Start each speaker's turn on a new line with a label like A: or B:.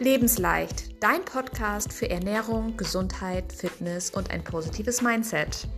A: Lebensleicht, dein Podcast für Ernährung, Gesundheit, Fitness und ein positives Mindset.